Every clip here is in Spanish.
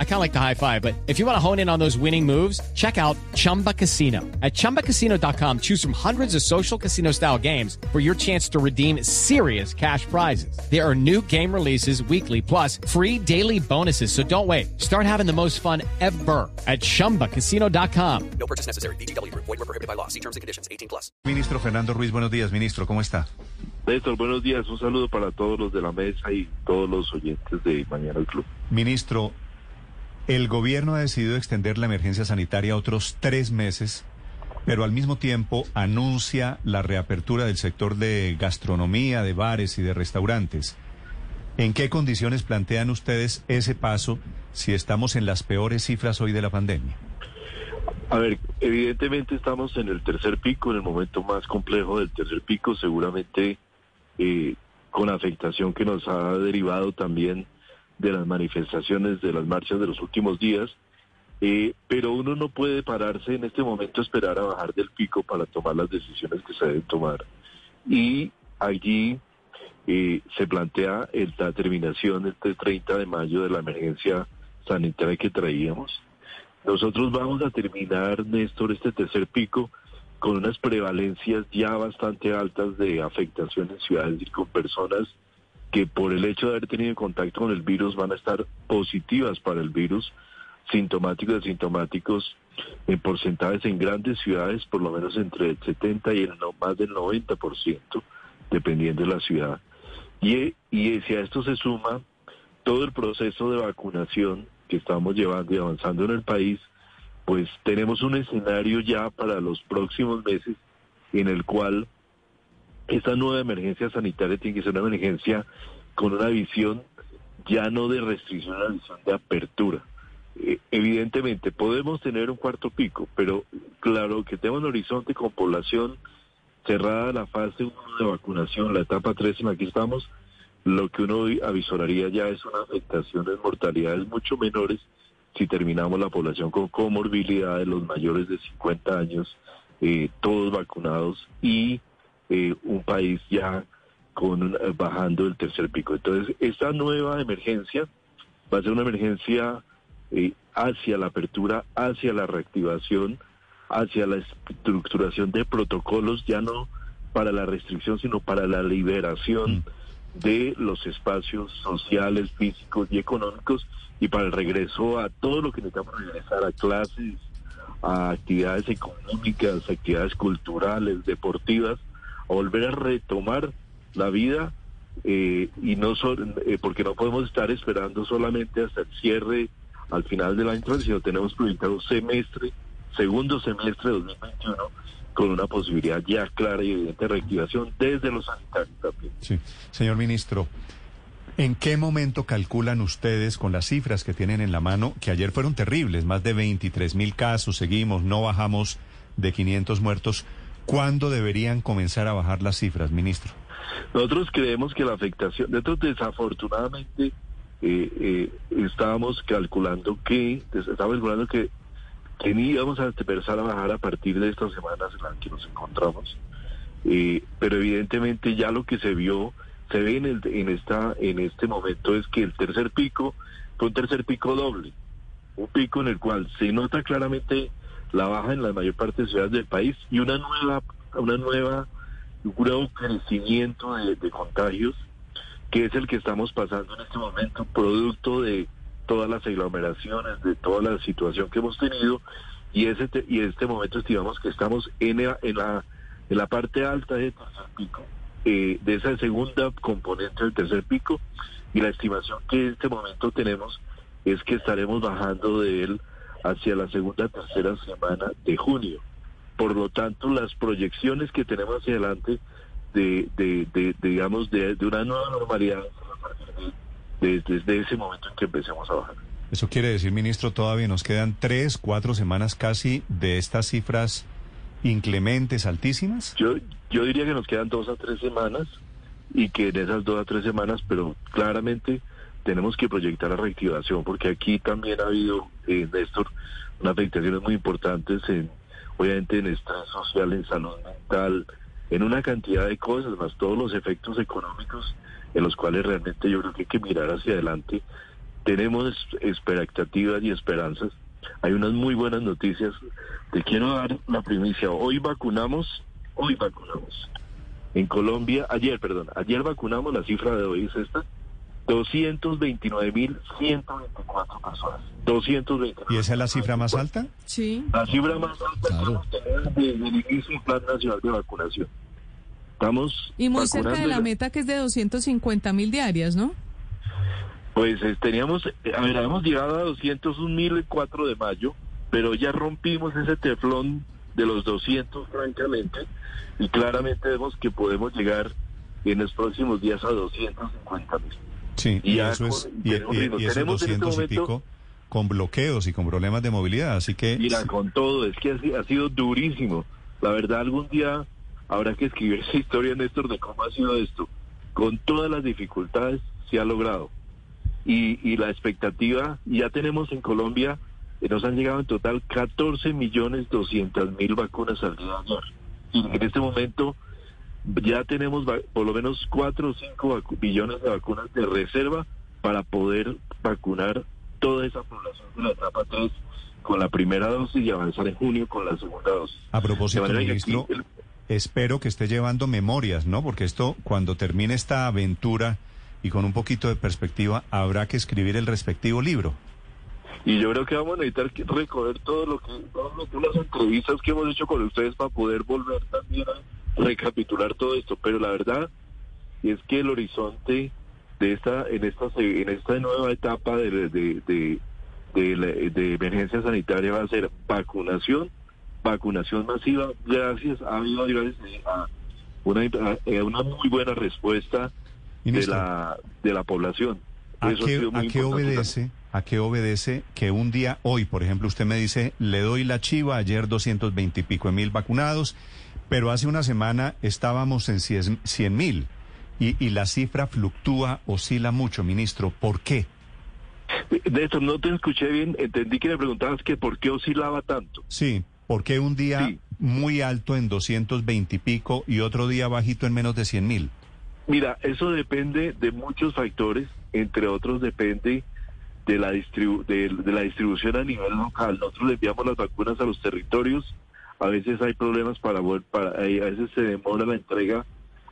I kind of like the high five, but if you want to hone in on those winning moves, check out Chumba Casino. At ChumbaCasino.com, choose from hundreds of social casino style games for your chance to redeem serious cash prizes. There are new game releases weekly, plus free daily bonuses. So don't wait. Start having the most fun ever at ChumbaCasino.com. No purchase necessary. BGW. Void were prohibited by law. See terms and conditions. 18 plus. Ministro Fernando Ruiz, buenos días. Ministro, ¿cómo está? Néstor, buenos días. Un saludo para todos los de la mesa y todos los oyentes de Mañana el Club. Ministro, el gobierno ha decidido extender la emergencia sanitaria otros tres meses, pero al mismo tiempo anuncia la reapertura del sector de gastronomía, de bares y de restaurantes. ¿En qué condiciones plantean ustedes ese paso si estamos en las peores cifras hoy de la pandemia? A ver, evidentemente estamos en el tercer pico, en el momento más complejo del tercer pico, seguramente eh, con afectación que nos ha derivado también de las manifestaciones, de las marchas de los últimos días. Eh, pero uno no puede pararse en este momento esperar a bajar del pico para tomar las decisiones que se deben tomar. Y allí eh, se plantea la terminación este 30 de mayo de la emergencia sanitaria que traíamos. Nosotros vamos a terminar, Néstor, este tercer pico con unas prevalencias ya bastante altas de afectación en ciudades y con personas que por el hecho de haber tenido contacto con el virus van a estar positivas para el virus, sintomáticos y asintomáticos en porcentajes en grandes ciudades, por lo menos entre el 70 y el no, más del 90%, dependiendo de la ciudad. Y, y si a esto se suma todo el proceso de vacunación que estamos llevando y avanzando en el país, pues tenemos un escenario ya para los próximos meses en el cual esta nueva emergencia sanitaria tiene que ser una emergencia con una visión ya no de restricción, una visión de apertura. Eh, evidentemente podemos tener un cuarto pico, pero claro que tenemos un horizonte con población cerrada la fase 1 de vacunación, la etapa 3 en la estamos, lo que uno avisoraría ya es una afectación en mortalidades mucho menores si terminamos la población con comorbilidad de los mayores de 50 años, eh, todos vacunados y eh, un país ya con eh, bajando el tercer pico. Entonces, esta nueva emergencia va a ser una emergencia hacia la apertura, hacia la reactivación, hacia la estructuración de protocolos, ya no para la restricción, sino para la liberación. De los espacios sociales, físicos y económicos y para el regreso a todo lo que necesitamos regresar a clases, a actividades económicas, actividades culturales, deportivas, a volver a retomar la vida eh, y no solo eh, porque no podemos estar esperando solamente hasta el cierre al final del año, sino tenemos proyectado semestre, segundo semestre de 2021 con una posibilidad ya clara y evidente de reactivación desde los sanitarios también. Sí, señor ministro. ¿En qué momento calculan ustedes con las cifras que tienen en la mano, que ayer fueron terribles, más de 23 mil casos, seguimos, no bajamos de 500 muertos, ¿cuándo deberían comenzar a bajar las cifras, ministro? Nosotros creemos que la afectación, nosotros desafortunadamente eh, eh, estábamos calculando que, estábamos calculando que Teníamos a empezar a bajar a partir de estas semanas en las que nos encontramos, eh, pero evidentemente ya lo que se vio, se ve en, el, en, esta, en este momento es que el tercer pico fue un tercer pico doble, un pico en el cual se nota claramente la baja en la mayor parte de ciudades del país y una nueva, una nueva, un nuevo crecimiento de contagios que es el que estamos pasando en este momento, producto de todas las aglomeraciones, de toda la situación que hemos tenido y ese y este momento estimamos que estamos en la, en la, en la parte alta del tercer pico, eh, de esa segunda componente del tercer pico y la estimación que en este momento tenemos es que estaremos bajando de él hacia la segunda tercera semana de junio. Por lo tanto, las proyecciones que tenemos hacia adelante de, de, de, digamos, de, de una nueva normalidad desde, ese momento en que empecemos a bajar. Eso quiere decir, ministro, todavía nos quedan tres, cuatro semanas casi de estas cifras inclementes, altísimas. Yo, yo diría que nos quedan dos a tres semanas y que en esas dos a tres semanas, pero claramente tenemos que proyectar la reactivación, porque aquí también ha habido, eh, Néstor, unas afectaciones muy importantes en obviamente en estrés social, en salud mental, en una cantidad de cosas, más todos los efectos económicos en los cuales realmente yo creo que hay que mirar hacia adelante. Tenemos expectativas y esperanzas. Hay unas muy buenas noticias. Te quiero dar la primicia. Hoy vacunamos, hoy vacunamos. En Colombia, ayer, perdón, ayer vacunamos, la cifra de hoy es esta, 229.124 personas. 229. ¿Y esa es la cifra más alta? Sí. La cifra más alta Claro. desde el inicio del Plan Nacional de Vacunación. Estamos Y muy cerca de la meta que es de 250 mil diarias, ¿no? Pues eh, teníamos, eh, a ver, habíamos llegado a 201.000 el 4 de mayo, pero ya rompimos ese teflón de los 200, francamente, y claramente vemos que podemos llegar en los próximos días a 250.000. Sí, Y y, eso es, y, y- ritmo. y esos Tenemos en este 200 y pico con bloqueos y con problemas de movilidad, así que... Mira, con todo, es que ha, si- ha sido durísimo. La verdad, algún día habrá que escribir esa historia, Néstor, de cómo ha sido esto. Con todas las dificultades se ha logrado. Y, y la expectativa, ya tenemos en Colombia, eh, nos han llegado en total 14 millones 200 mil vacunas al día de ayer. Y en este momento ya tenemos por lo menos 4 o 5 billones de vacunas de reserva para poder vacunar toda esa población de la etapa 3 con la primera dosis y avanzar en junio con la segunda dosis. A propósito, ministro, aquí el- espero que esté llevando memorias, ¿no? Porque esto, cuando termine esta aventura y con un poquito de perspectiva, habrá que escribir el respectivo libro. Y yo creo que vamos a necesitar recoger todo lo que, que las entrevistas que hemos hecho con ustedes para poder volver también a recapitular todo esto. Pero la verdad es que el horizonte de esta, en esta, en esta nueva etapa de, de, de, de de emergencia sanitaria va a ser vacunación, vacunación masiva. Gracias, a una, a una muy buena respuesta de la, de la población. ¿a Eso qué, a qué obedece? ¿A qué obedece que un día, hoy, por ejemplo, usted me dice, le doy la chiva, ayer 220 y pico de mil vacunados, pero hace una semana estábamos en 100 mil y, y la cifra fluctúa, oscila mucho, ministro. ¿Por qué? De esto no te escuché bien, entendí que me preguntabas que por qué oscilaba tanto. Sí, ¿por qué un día Sí. muy alto en 220 y pico y otro día bajito en menos de 100 mil? Mira, eso depende de muchos factores, entre otros depende de la, distribu- de, de la distribución a nivel local. Nosotros le enviamos las vacunas a los territorios, a veces hay problemas para, para a veces se demora la entrega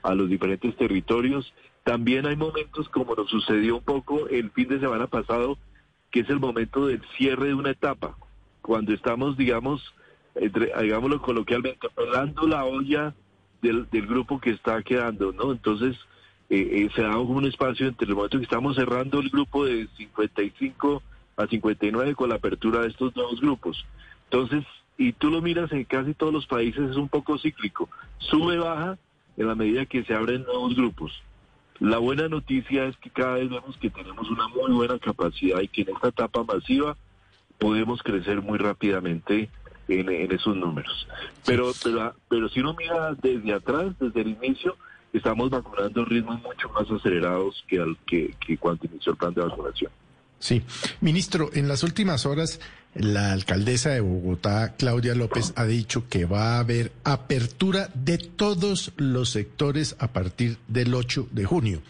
a los diferentes territorios. También hay momentos como nos sucedió un poco el fin de semana pasado, que es el momento del cierre de una etapa, cuando estamos, digamos, entre, digámoslo coloquialmente, pelando la olla del, grupo que está quedando, ¿no? Entonces, eh, eh, se da un espacio entre el momento que estamos cerrando el grupo de 55 a 59 con la apertura de estos nuevos grupos. Entonces, y tú lo miras en casi todos los países, es un poco cíclico. Sube, baja en la medida que se abren nuevos grupos. La buena noticia es que cada vez vemos que tenemos una muy buena capacidad y que en esta etapa masiva podemos crecer muy rápidamente en, esos números. Pero, pero, pero si uno mira desde atrás, desde el inicio, estamos vacunando a ritmos mucho más acelerados que, al, que, que cuando inició el plan de vacunación. Sí. Ministro, en las últimas horas, la alcaldesa de Bogotá, Claudia López, ha dicho que va a haber apertura de todos los sectores a partir del 8 de junio.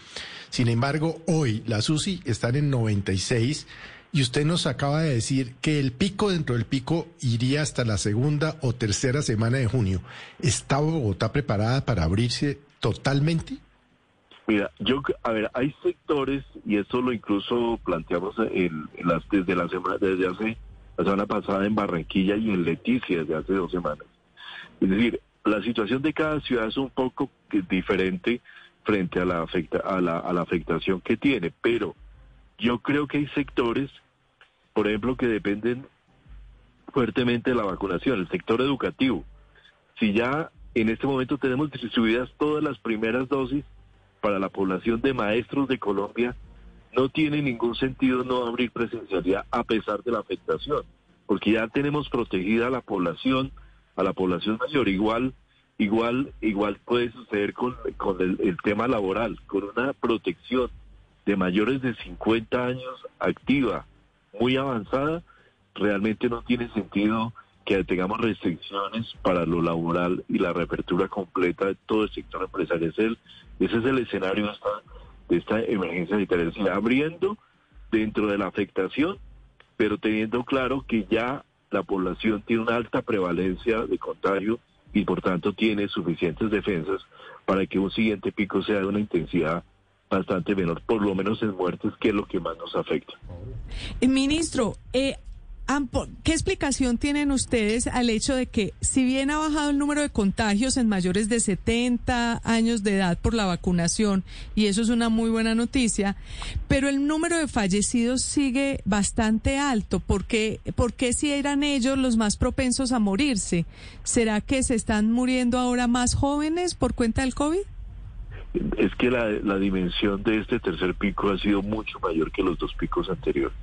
Sin embargo, hoy las UCI están en 96 y usted nos acaba de decir que el pico dentro del pico iría hasta la segunda o tercera semana de junio. ¿Está Bogotá preparada para abrirse totalmente? Mira, yo, a ver, hay sectores, y esto lo incluso planteamos las, desde la semana, desde hace, la semana pasada en Barranquilla y en Leticia desde hace dos semanas. Es decir, la situación de cada ciudad es un poco diferente frente a la, afecta, a, la, a la afectación que tiene, pero yo creo que hay sectores, por ejemplo, que dependen fuertemente de la vacunación, el sector educativo. Si ya en este momento tenemos distribuidas todas las primeras dosis para la población de maestros de Colombia, no tiene ningún sentido no abrir presencialidad a pesar de la afectación, porque ya tenemos protegida a la población, a la población mayor. Igual, igual, igual puede suceder con, con el, tema laboral, con una protección de mayores de 50 años activa, muy avanzada, realmente no tiene sentido que tengamos restricciones para lo laboral y la reapertura completa de todo el sector empresarial. Ese es el, escenario de esta, de esta emergencia sanitaria. Decir, abriendo dentro de la afectación, pero teniendo claro que ya la población tiene una alta prevalencia de contagio y por tanto tiene suficientes defensas para que un siguiente pico sea de una intensidad bastante menor, por lo menos en muertes, que es lo que más nos afecta. Eh, Ministro, eh, ¿qué explicación tienen ustedes al hecho de que si bien ha bajado el número de contagios en mayores de 70 años de edad por la vacunación, y eso es una muy buena noticia, pero el número de fallecidos sigue bastante alto? ¿Por qué, por qué si eran ellos los más propensos a morirse? ¿Será que se están muriendo ahora más jóvenes por cuenta del COVID? Es que la, la dimensión de este tercer pico ha sido mucho mayor que los dos picos anteriores.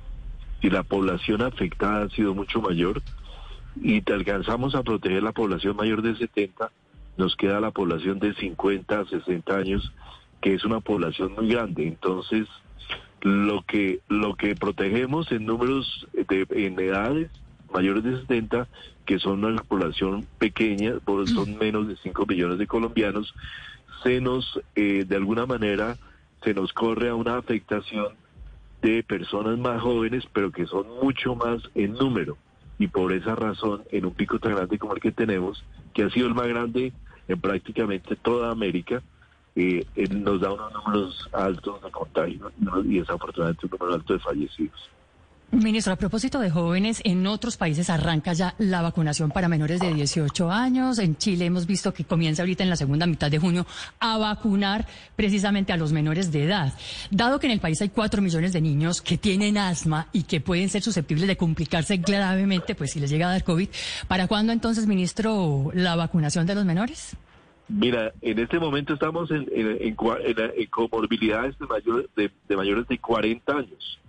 Y la población afectada ha sido mucho mayor y te alcanzamos a proteger la población mayor de 70, nos queda la población de 50 a 60 años, que es una población muy grande. Entonces, lo que lo que protegemos en números de en edades mayores de 70, que son una población pequeña, por- son menos de 5 millones de colombianos, se nos, eh, de alguna manera, se nos corre a una afectación de personas más jóvenes, pero que son mucho más en número. Y por esa razón, en un pico tan grande como el que tenemos, que ha sido el más grande en prácticamente toda América, eh, eh, nos da unos números altos de contagio y desafortunadamente un número alto de fallecidos. Ministro, a propósito de jóvenes, en otros países arranca ya la vacunación para menores de 18 años. En Chile hemos visto que comienza ahorita en la segunda mitad de junio a vacunar precisamente a los menores de edad. Dado que en el país hay 4 millones de niños que tienen asma y que pueden ser susceptibles de complicarse gravemente, pues si les llega a dar COVID, ¿para cuándo entonces, ministro, la vacunación de los menores? Mira, en este momento estamos en, en, en comorbilidades de, mayor- de mayores de 40 años.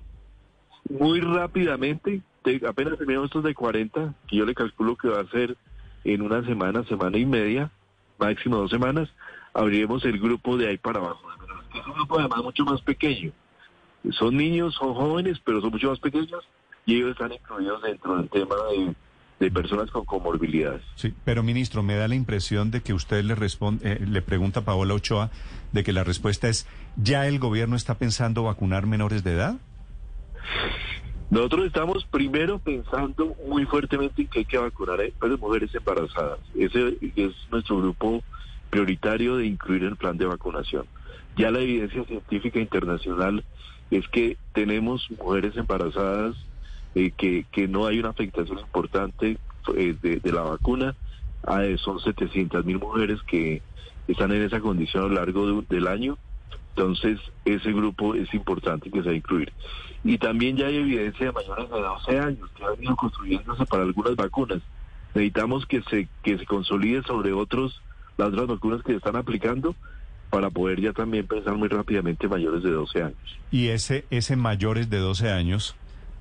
Muy rápidamente, te- apenas terminamos estos de 40, que yo le calculo que va a ser en una semana, semana y media, máximo dos semanas, abriremos el grupo de ahí para abajo. Es un grupo además mucho más pequeño. Son niños, son jóvenes, pero son mucho más pequeños y ellos están incluidos dentro del tema de, de personas con comorbilidades. Sí, pero ministro, me da la impresión de que usted le responde, eh, le pregunta a Paola Ochoa de que la respuesta es ¿ya el gobierno está pensando vacunar menores de edad? Nosotros estamos primero pensando muy fuertemente en que hay que vacunar a las mujeres embarazadas. Ese es nuestro grupo prioritario de incluir en el plan de vacunación. Ya la evidencia científica internacional es que tenemos mujeres embarazadas eh, que, que no hay una afectación importante eh, de, la vacuna. Ah, eh, son 700 mil mujeres que están en esa condición a lo largo de- del año. Entonces, ese grupo es importante que se va a incluir. Y también ya hay evidencia de mayores de 12 años que han ido construyéndose para algunas vacunas. Necesitamos que se, que se consolide sobre otros, las otras vacunas que se están aplicando para poder ya también pensar muy rápidamente mayores de 12 años. Y ese, ese mayores de 12 años,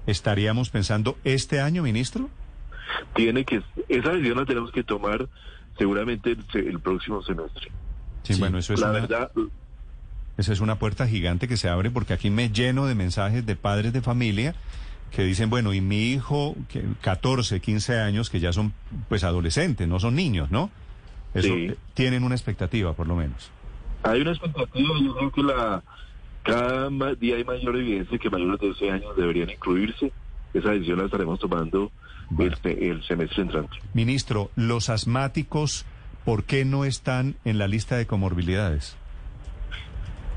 ¿estaríamos pensando este año, ministro? Tiene que, esa decisión la tenemos que tomar seguramente el, el próximo semestre. Sí, bueno, eso es la una, verdad, esa es una puerta gigante que se abre porque aquí me lleno de mensajes de padres de familia que dicen, bueno, y mi hijo, que 14, 15 años, que ya son pues adolescentes, no son niños, ¿no? Eso, Sí. eh, tienen una expectativa, por lo menos. Hay una expectativa, yo creo que la cada día hay mayor evidencia que mayores de 12 años deberían incluirse. Esa decisión la estaremos tomando Bueno. el, el semestre entrante. Ministro, los asmáticos, ¿por qué no están en la lista de comorbilidades?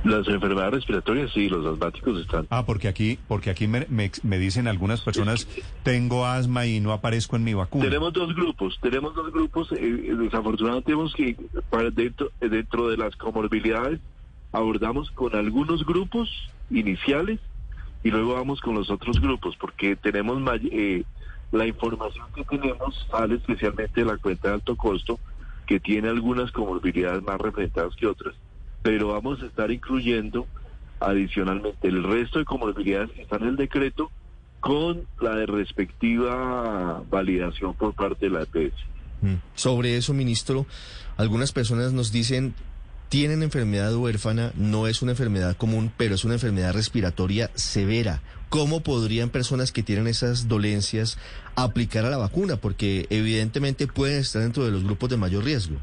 Las enfermedades respiratorias, sí, los asmáticos están. Ah, porque aquí, porque aquí me, me- me dicen algunas personas, tengo asma y no aparezco en mi vacuna. Tenemos dos grupos, tenemos dos grupos. eh, eh, desafortunadamente tenemos que, para dentro, eh, dentro de las comorbilidades, abordamos con algunos grupos iniciales y luego vamos con los otros grupos, porque tenemos eh, la información que tenemos sale especialmente de la cuenta de alto costo, que tiene algunas comorbilidades más representadas que otras, pero vamos a estar incluyendo adicionalmente el resto de comorbilidades que están en el decreto con la de respectiva validación por parte de la EPS. Mm. Sobre eso, ministro, algunas personas nos dicen tienen enfermedad huérfana, no es una enfermedad común, pero es una enfermedad respiratoria severa. ¿Cómo podrían personas que tienen esas dolencias aplicar a la vacuna? Porque evidentemente pueden estar dentro de los grupos de mayor riesgo.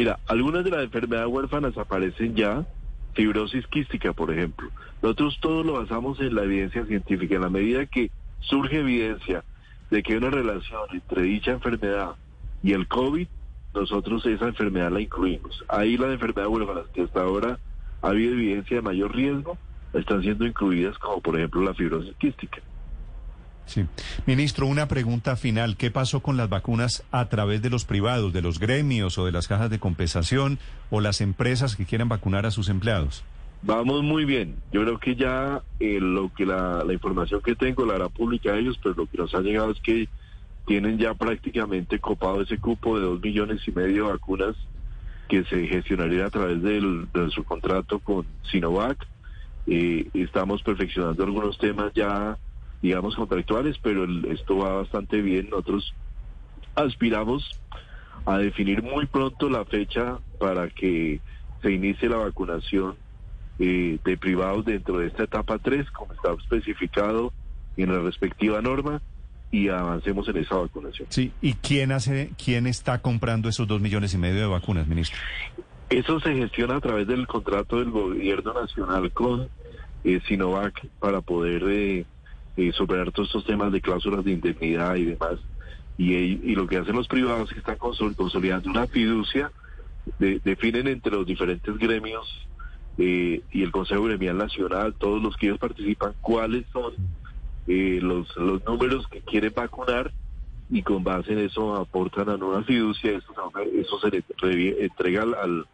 Mira, algunas de las enfermedades huérfanas aparecen ya, fibrosis quística, por ejemplo. Nosotros todo lo basamos en la evidencia científica. En la medida que surge evidencia de que hay una relación entre dicha enfermedad y el COVID, nosotros esa enfermedad la incluimos. Ahí las enfermedades huérfanas que hasta ahora ha habido evidencia de mayor riesgo están siendo incluidas como por ejemplo la fibrosis quística. Sí. Ministro, una pregunta final. ¿Qué pasó con las vacunas a través de los privados, de los gremios o de las cajas de compensación o las empresas que quieran vacunar a sus empleados? Vamos muy bien. Yo creo que ya eh, lo que la, la información que tengo la hará pública a ellos, pero lo que nos ha llegado es que tienen ya prácticamente copado ese cupo de dos millones y medio de vacunas que se gestionaría a través del, de su contrato con Sinovac. Eh, estamos perfeccionando algunos temas ya, digamos, contractuales, pero el- esto va bastante bien. Nosotros aspiramos a definir muy pronto la fecha para que se inicie la vacunación eh, de privados dentro de esta etapa 3, como está especificado en la respectiva norma, y avancemos en esa vacunación. Sí. ¿Y quién hace, quién está comprando esos dos millones y medio de vacunas, ministro? Eso se gestiona a través del contrato del gobierno nacional con eh, Sinovac para poder eh, eh, superar todos estos temas de cláusulas de indemnidad y demás. Y, lo que hacen los privados es que están consol- consolidando una fiducia, de- definen entre los diferentes gremios eh, y el Consejo Gremial Nacional, todos los que ellos participan, cuáles son eh, los, números que quieren vacunar y con base en eso aportan a nueva fiducia, eso, eso se le entrega al-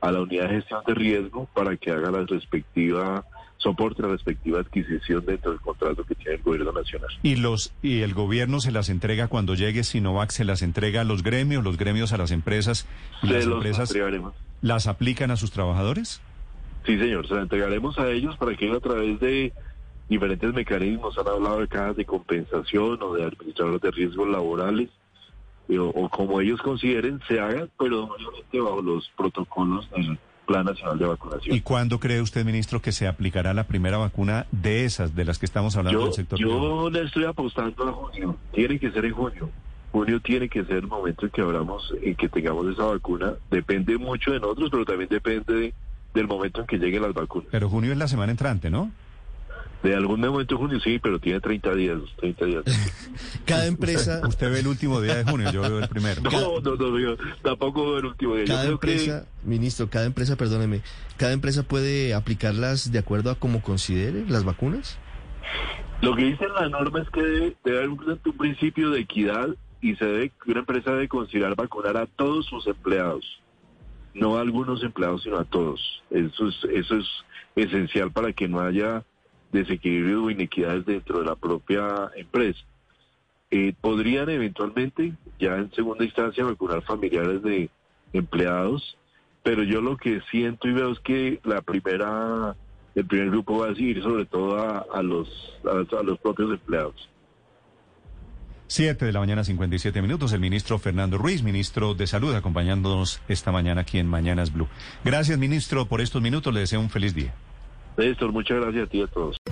a la unidad de gestión de riesgo para que haga la respectiva soporte, la respectiva adquisición dentro del contrato que tiene el gobierno nacional. Y los y el gobierno se las entrega cuando llegue Sinovac, se las entrega a los gremios, los gremios a las empresas y Se las los empresas entregaremos. las aplican a sus trabajadores. Sí, señor, se la entregaremos a ellos para que ellos a través de diferentes mecanismos, han hablado de cajas de compensación o de administradores de riesgos laborales, o, o como ellos consideren, se hagan, pero bajo los protocolos del Plan Nacional de Vacunación. ¿Y cuándo cree usted, ministro, que se aplicará la primera vacuna de esas, de las que estamos hablando Yo, del sector privado? yo le estoy apostando a junio, tiene que ser en junio. Junio tiene que ser el momento en que abramos, en que tengamos esa vacuna. Depende mucho de nosotros, pero también depende de- del momento en que lleguen las vacunas. Pero junio es la semana entrante, ¿no? De algún momento en junio sí, pero tiene 30 días, 30 días. Cada empresa, Usted ve el último día de junio, yo veo el primero. No, no, no, yo tampoco el último día. Yo cada que empresa, ministro, cada empresa, perdóneme, cada empresa puede aplicarlas de acuerdo a como considere las vacunas. lo que dice la norma es que debe, debe haber un, un principio de equidad y se debe, una empresa debe considerar vacunar a todos sus empleados, no a algunos empleados, sino a todos. Eso es, eso es esencial para que no haya desequilibrio o inequidades dentro de la propia empresa. Eh, podrían eventualmente, ya en segunda instancia, vacunar familiares de empleados, pero yo lo que siento y veo es que la primera, el primer grupo va a seguir sobre todo a, a los, a, a los propios empleados. Siete de la mañana, 57 minutos. El ministro Fernando Ruiz, ministro de Salud, acompañándonos esta mañana aquí en Mañanas Blue. Gracias, ministro, por estos minutos. Le deseo un feliz día. Néstor, muchas gracias a ti y a todos.